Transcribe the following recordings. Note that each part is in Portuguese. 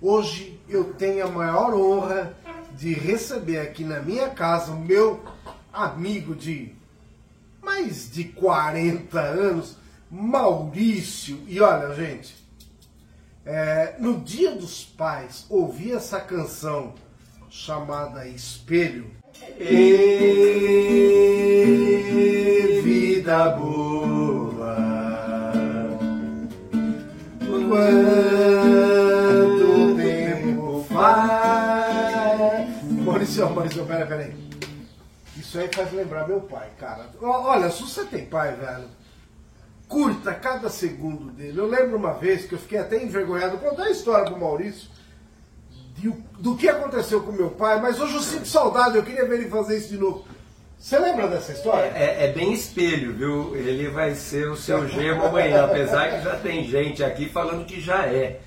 Hoje eu tenho a maior honra de receber aqui na minha casa o meu amigo de mais de 40 anos, Maurício. E olha, gente, é, no Dia dos Pais, ouvir essa canção chamada Espelho. E vida boa, pera, pera aí. Isso aí faz lembrar meu pai, cara. Olha, se você tem pai, velho, curta cada segundo dele. Eu lembro uma vez que eu fiquei até envergonhado, contar a história pro Maurício de, do que aconteceu com meu pai, mas hoje eu sinto saudade, eu queria ver ele fazer isso de novo. Você lembra dessa história? É, é, bem espelho, viu? Ele vai ser o seu gemo amanhã, apesar que já tem gente aqui falando que já é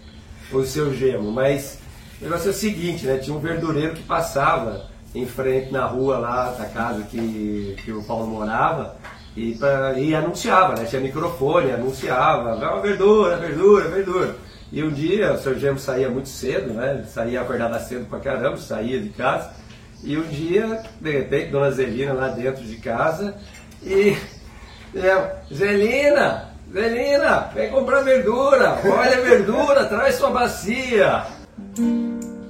o seu gemo. Mas o negócio é o seguinte, né? Tinha um verdureiro que passava em frente na rua lá da casa que, que o Paulo morava e, pra, e anunciava, né? Tinha microfone, anunciava, uma verdura, verdura, verdura. E um dia o seu Gemo saía muito cedo, né? Ele saía, acordava cedo pra caramba, saía de casa. E um dia, de repente, Dona Zelina lá dentro de casa e. É, Zelina! Zelina, vem comprar verdura! Olha a verdura, traz sua bacia!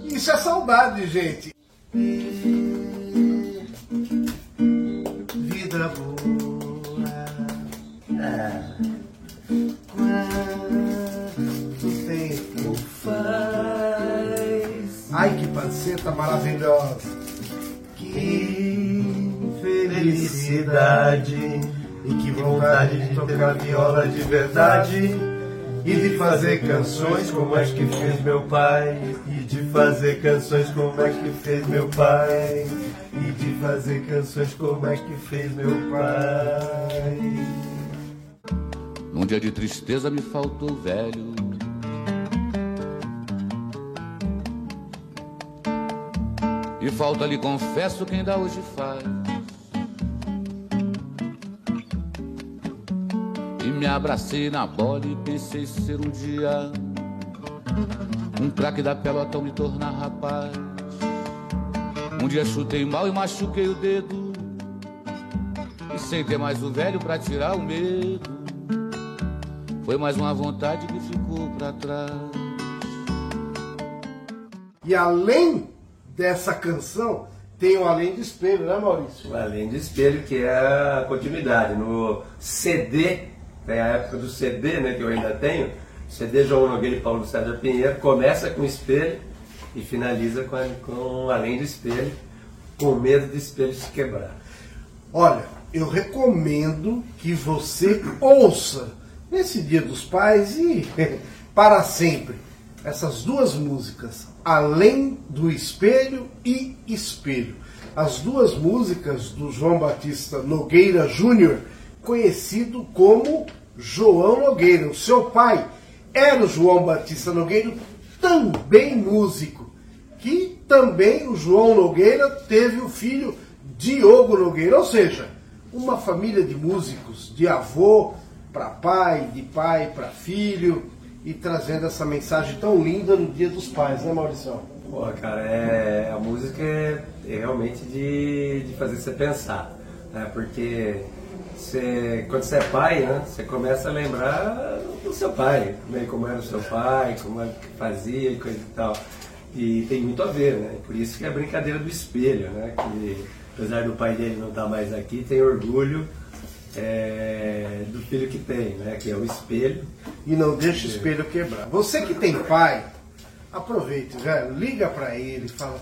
Isso é saudade, gente! Vida boa. Quanto tempo faz? Ai, que panceta maravilhosa! Que felicidade! E que vontade de tocar viola de verdade! E de fazer canções como as que fez meu pai. E de fazer canções como as que fez meu pai. E de fazer canções como as que fez meu pai. Num dia de tristeza me faltou velho. E falta lhe confesso quem dá hoje faz. Me abracei na bola e pensei ser um dia um craque da pelotão me tornar rapaz. Um dia chutei mal e machuquei o dedo. E sem ter mais o velho pra tirar o medo. Foi mais uma vontade que ficou pra trás. E além dessa canção, tem o Além do Espelho, né, Maurício? O Além do Espelho, que é a continuidade. No CD, tem a época do CD, né, que eu ainda tenho. CD João Nogueira e Paulo César Pinheiro começa com espelho e finaliza com, com Além do Espelho, com medo do espelho se quebrar. Olha, eu recomendo que você ouça nesse Dia dos Pais e para sempre essas duas músicas, Além do Espelho e Espelho. As duas músicas do João Batista Nogueira Júnior, conhecido como João Nogueira, o seu pai era o João Batista Nogueira, também músico, que também o João Nogueira teve o filho Diogo Nogueira, ou seja, uma família de músicos, de avô para pai, de pai para filho, e trazendo essa mensagem tão linda no Dia dos Pais, né, Maurício? Pô, cara, é, a música é, é realmente de, de fazer você pensar, né? porque você, quando você é pai, né, você começa a lembrar do seu pai, né, como era o seu pai, como era que fazia e coisa e tal. E tem muito a ver, né? Por isso que é a brincadeira do espelho, né? Que apesar do pai dele não estar mais aqui, tem orgulho é, do filho que tem, né? Que é o espelho. E não deixa o espelho quebrar. Você que tem pai, aproveite, velho, liga para ele e fala: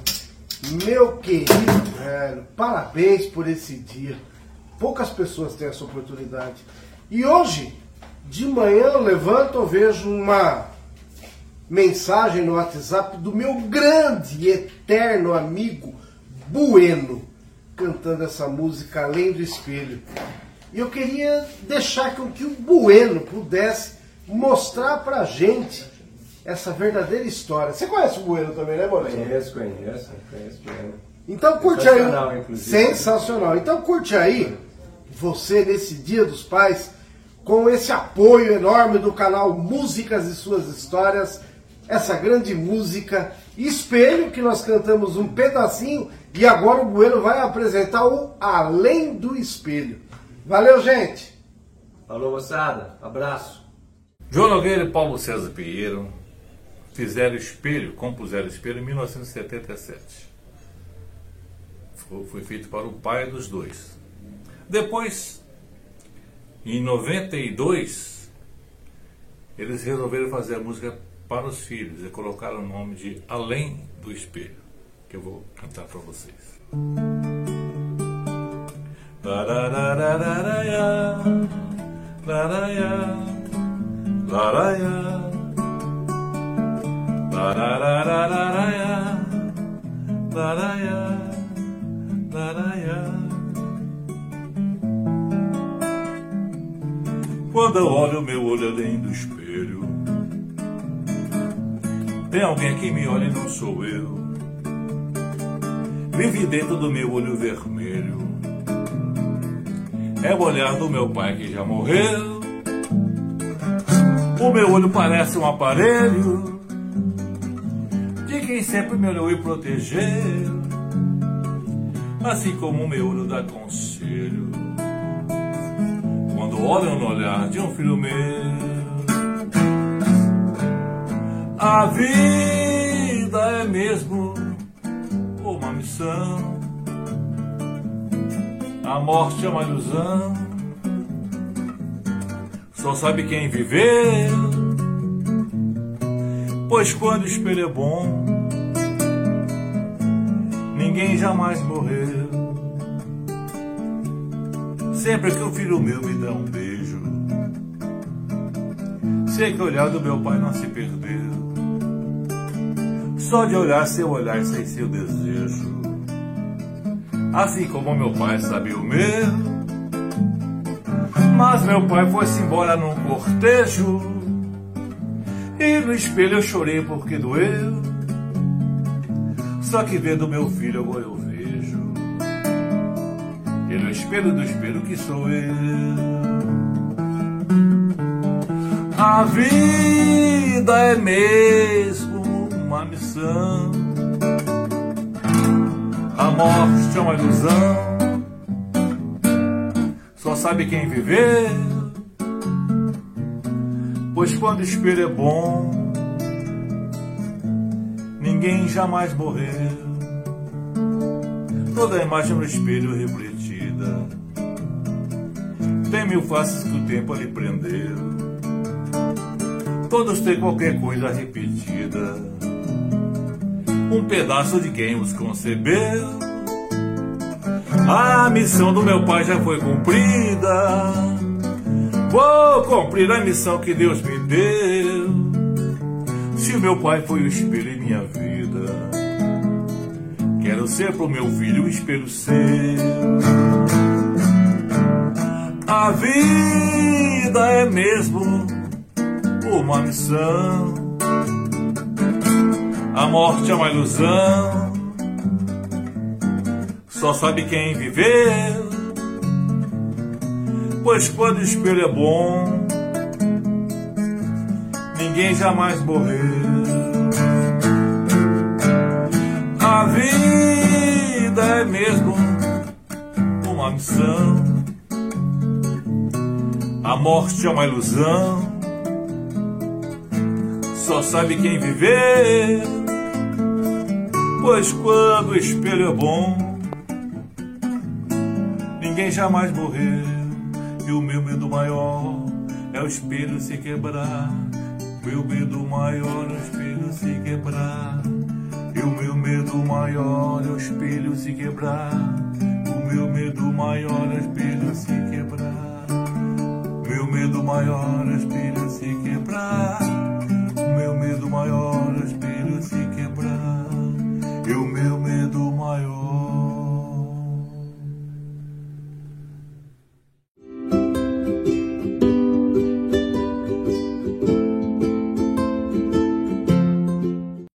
Meu querido velho, parabéns por esse dia. Poucas pessoas têm essa oportunidade. E hoje, de manhã, eu levanto, eu vejo uma mensagem no WhatsApp do meu grande e eterno amigo Bueno, cantando essa música Além do Espelho. E eu queria deixar com que o Bueno pudesse mostrar pra gente essa verdadeira história. Você conhece o Bueno também, né, Maurício? Conheço, conheço, conheço Bueno. Então curte aí. Sensacional, inclusive. Sensacional. Então curte aí, você nesse Dia dos Pais, com esse apoio enorme do canal Músicas e Suas Histórias, essa grande música Espelho, que nós cantamos um pedacinho e agora o Bueno vai apresentar o Além do Espelho. Valeu, gente! Falou, moçada. Abraço. João Nogueira e Paulo César Pinheiro fizeram Espelho, compuseram Espelho em 1977. Foi, foi feito para o pai dos dois. Depois, em 92, eles resolveram fazer a música para os filhos e colocaram o nome de Além do Espelho, que eu vou cantar para vocês. Larararararaia, laraia, laraia, lararararaia, laraia, laraia. Quando eu olho meu olho além do espelho, tem alguém que me olha e não sou eu. Vive dentro do meu olho vermelho. É o olhar do meu pai que já morreu. O meu olho parece um aparelho de quem sempre me olhou e protegeu. Assim como o meu olho dá conselho olham no olhar de um filho meu. A vida é mesmo uma missão. A morte é uma ilusão. Só sabe quem viveu. Pois quando o espelho é bom, ninguém jamais morreu. Sempre que o filho meu me dá um beijo, sei que o olhar do meu pai não se perdeu. Só de olhar seu olhar sem seu desejo. Assim como meu pai sabe o meu. Mas meu pai foi-se embora num cortejo. E no espelho eu chorei porque doeu. Só que vendo meu filho agora eu. No espelho do espelho que sou eu. A vida é mesmo uma missão. A morte é uma ilusão. Só sabe quem viver. Pois quando o espelho é bom, ninguém jamais morreu. Toda a imagem no espelho refletida tem mil faces que o tempo lhe prendeu. Todos têm qualquer coisa repetida um pedaço de quem os concebeu. A missão do meu pai já foi cumprida. Vou cumprir a missão que Deus me deu. Se o meu pai foi o espelho em minha vida, quero ser pro meu filho o espelho seu. A vida é mesmo uma missão. A morte é uma ilusão. Só sabe quem viveu. Pois quando o espelho é bom, ninguém jamais morreu. A vida é mesmo uma missão. A morte é uma ilusão. Só sabe quem viveu. Pois quando o espelho é bom, ninguém jamais morreu. E o meu medo maior é o espelho se quebrar. Meu medo maior é o espelho se quebrar. O meu medo maior é o espelho se quebrar. O meu medo maior é o espelho se quebrar. Meu medo maior é o espelho se quebrar.